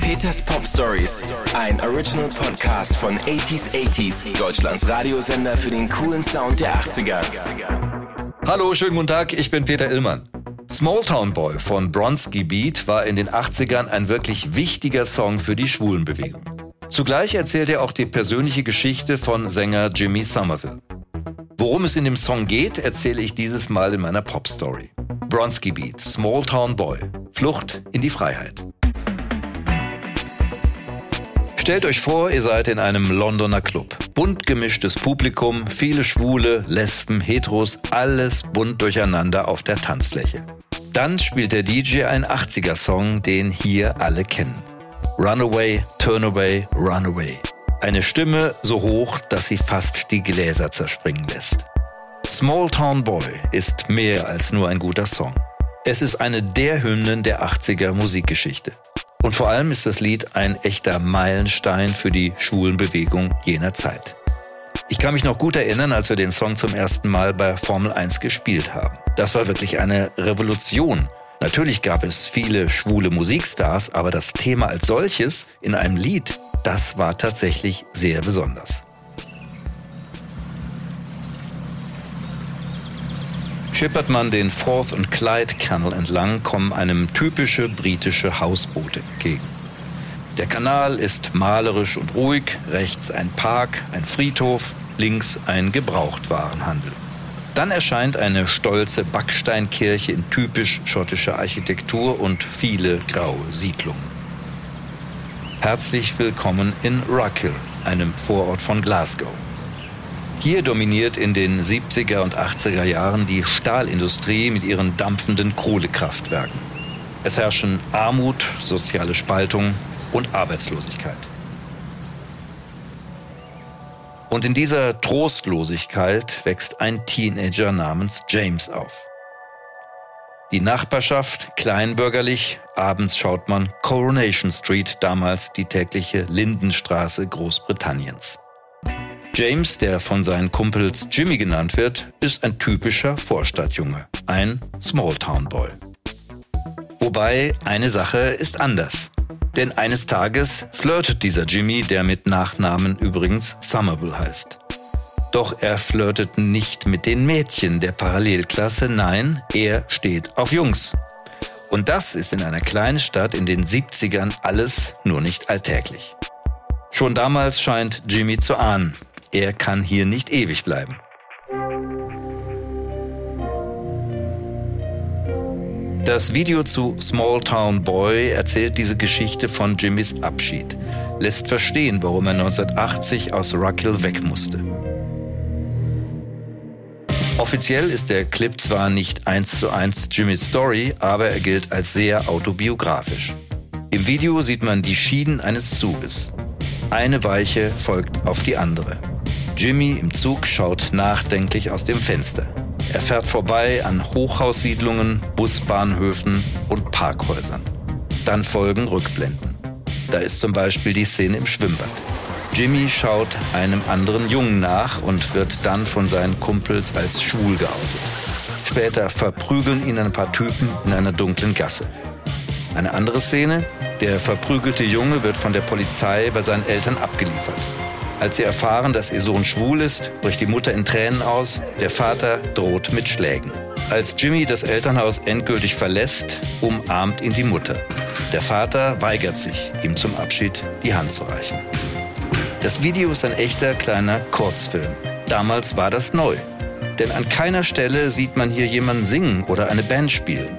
Peters Pop Stories, ein Original Podcast von 80s 80s, Deutschlands Radiosender für den coolen Sound der 80er. Hallo, schönen guten Tag, ich bin Peter Illmann. Smalltown Boy von Bronski Beat war in den 80ern ein wirklich wichtiger Song für die Schwulenbewegung. Zugleich erzählt er auch die persönliche Geschichte von Sänger Jimmy Somerville. Worum es in dem Song geht, erzähle ich dieses Mal in meiner Pop-Story. Bronski Beat, Small Town Boy, Flucht in die Freiheit. Stellt euch vor, ihr seid in einem Londoner Club. Bunt gemischtes Publikum, viele Schwule, Lesben, Heteros, alles bunt durcheinander auf der Tanzfläche. Dann spielt der DJ einen 80er-Song, den hier alle kennen. Runaway, Turnaway, Runaway. Eine Stimme so hoch, dass sie fast die Gläser zerspringen lässt. Small Town Boy ist mehr als nur ein guter Song. Es ist eine der Hymnen der 80er Musikgeschichte. Und vor allem ist das Lied ein echter Meilenstein für die schwulen Bewegung jener Zeit. Ich kann mich noch gut erinnern, als wir den Song zum ersten Mal bei Formel 1 gespielt haben. Das war wirklich eine Revolution. Natürlich gab es viele schwule Musikstars, aber das Thema als solches in einem Lied das war tatsächlich sehr besonders. Schippert man den Forth und Clyde Canal entlang, kommen einem typische britische Hausboote entgegen. Der Kanal ist malerisch und ruhig, rechts ein Park, ein Friedhof, links ein Gebrauchtwarenhandel. Dann erscheint eine stolze Backsteinkirche in typisch schottischer Architektur und viele graue Siedlungen. Herzlich willkommen in Rockhill, einem Vorort von Glasgow. Hier dominiert in den 70er und 80er Jahren die Stahlindustrie mit ihren dampfenden Kohlekraftwerken. Es herrschen Armut, soziale Spaltung und Arbeitslosigkeit. Und in dieser Trostlosigkeit wächst ein Teenager namens James auf. Die Nachbarschaft kleinbürgerlich, abends schaut man Coronation Street, damals die tägliche Lindenstraße Großbritanniens. James, der von seinen Kumpels Jimmy genannt wird, ist ein typischer Vorstadtjunge, ein Smalltown Boy. Wobei eine Sache ist anders. Denn eines Tages flirtet dieser Jimmy, der mit Nachnamen übrigens Somerville heißt. Doch er flirtet nicht mit den Mädchen der Parallelklasse, nein, er steht auf Jungs. Und das ist in einer kleinen Stadt in den 70ern alles nur nicht alltäglich. Schon damals scheint Jimmy zu ahnen, er kann hier nicht ewig bleiben. Das Video zu Small Town Boy erzählt diese Geschichte von Jimmys Abschied, lässt verstehen, warum er 1980 aus Rockhill weg musste. Offiziell ist der Clip zwar nicht eins zu eins Jimmys Story, aber er gilt als sehr autobiografisch. Im Video sieht man die Schienen eines Zuges. Eine Weiche folgt auf die andere. Jimmy im Zug schaut nachdenklich aus dem Fenster. Er fährt vorbei an Hochhaussiedlungen, Busbahnhöfen und Parkhäusern. Dann folgen Rückblenden. Da ist zum Beispiel die Szene im Schwimmbad. Jimmy schaut einem anderen Jungen nach und wird dann von seinen Kumpels als schwul geoutet. Später verprügeln ihn ein paar Typen in einer dunklen Gasse. Eine andere Szene, der verprügelte Junge wird von der Polizei bei seinen Eltern abgeliefert. Als sie erfahren, dass ihr Sohn schwul ist, bricht die Mutter in Tränen aus, der Vater droht mit Schlägen. Als Jimmy das Elternhaus endgültig verlässt, umarmt ihn die Mutter. Der Vater weigert sich, ihm zum Abschied die Hand zu reichen. Das Video ist ein echter kleiner Kurzfilm. Damals war das neu. Denn an keiner Stelle sieht man hier jemanden singen oder eine Band spielen.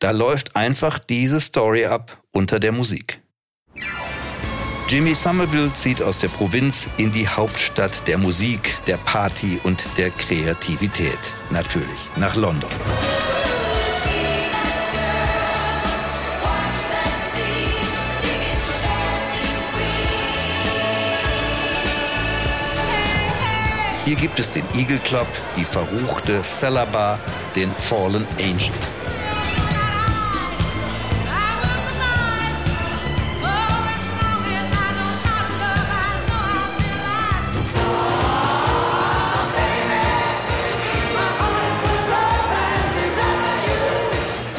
Da läuft einfach diese Story ab unter der Musik. Jimmy Somerville zieht aus der Provinz in die Hauptstadt der Musik, der Party und der Kreativität. Natürlich nach London. Hier gibt es den Eagle Club, die verruchte Cellar Bar, den Fallen Angel.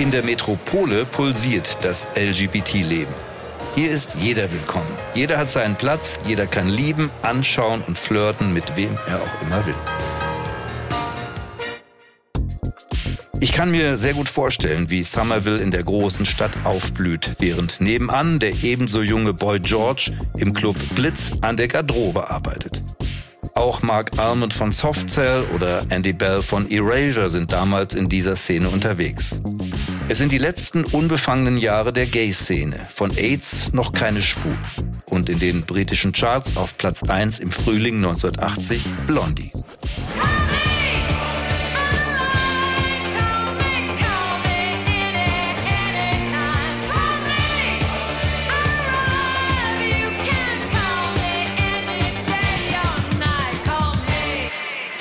In der Metropole pulsiert das LGBT-Leben. Hier ist jeder willkommen. Jeder hat seinen Platz, jeder kann lieben, anschauen und flirten, mit wem er auch immer will. Ich kann mir sehr gut vorstellen, wie Somerville in der großen Stadt aufblüht, während nebenan der ebenso junge Boy George im Club Blitz an der Garderobe arbeitet. Auch Mark Almond von Soft Cell oder Andy Bell von Erasure sind damals in dieser Szene unterwegs. Es sind die letzten unbefangenen Jahre der Gay-Szene. Von AIDS noch keine Spur. Und in den britischen Charts auf Platz 1 im Frühling 1980 Blondie.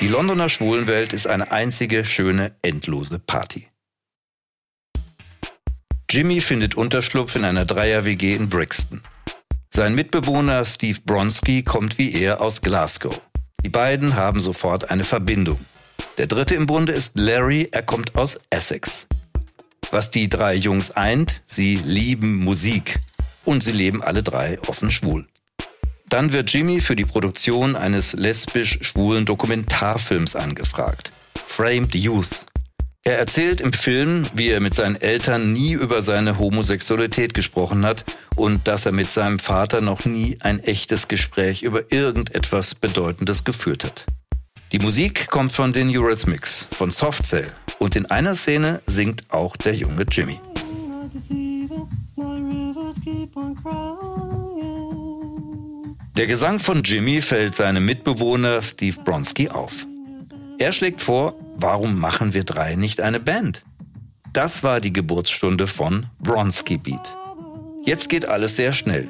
Die Londoner Schwulenwelt ist eine einzige schöne, endlose Party. Jimmy findet Unterschlupf in einer Dreier-WG in Brixton. Sein Mitbewohner Steve Bronski kommt wie er aus Glasgow. Die beiden haben sofort eine Verbindung. Der dritte im Bunde ist Larry, er kommt aus Essex. Was die drei Jungs eint, sie lieben Musik und sie leben alle drei offen schwul. Dann wird Jimmy für die Produktion eines lesbisch-schwulen Dokumentarfilms angefragt. Framed Youth. Er erzählt im Film, wie er mit seinen Eltern nie über seine Homosexualität gesprochen hat und dass er mit seinem Vater noch nie ein echtes Gespräch über irgendetwas Bedeutendes geführt hat. Die Musik kommt von den Eurythmics, von Soft Cell und in einer Szene singt auch der junge Jimmy. Der Gesang von Jimmy fällt seinem Mitbewohner Steve Bronski auf. Er schlägt vor, warum machen wir drei nicht eine Band? Das war die Geburtsstunde von Bronski Beat. Jetzt geht alles sehr schnell.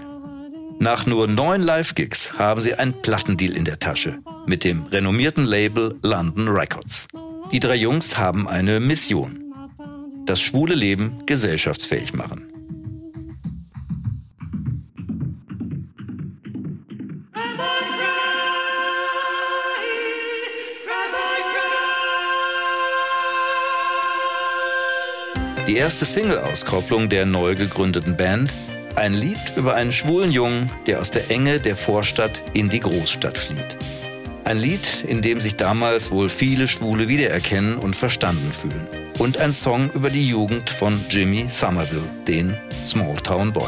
Nach nur neun Live-Gigs haben sie einen Plattendeal in der Tasche mit dem renommierten Label London Records. Die drei Jungs haben eine Mission. Das schwule Leben gesellschaftsfähig machen. Die erste Single-Auskopplung der neu gegründeten Band, ein Lied über einen schwulen Jungen, der aus der Enge der Vorstadt in die Großstadt flieht. Ein Lied, in dem sich damals wohl viele Schwule wiedererkennen und verstanden fühlen. Und ein Song über die Jugend von Jimmy Somerville, den Smalltown Boy.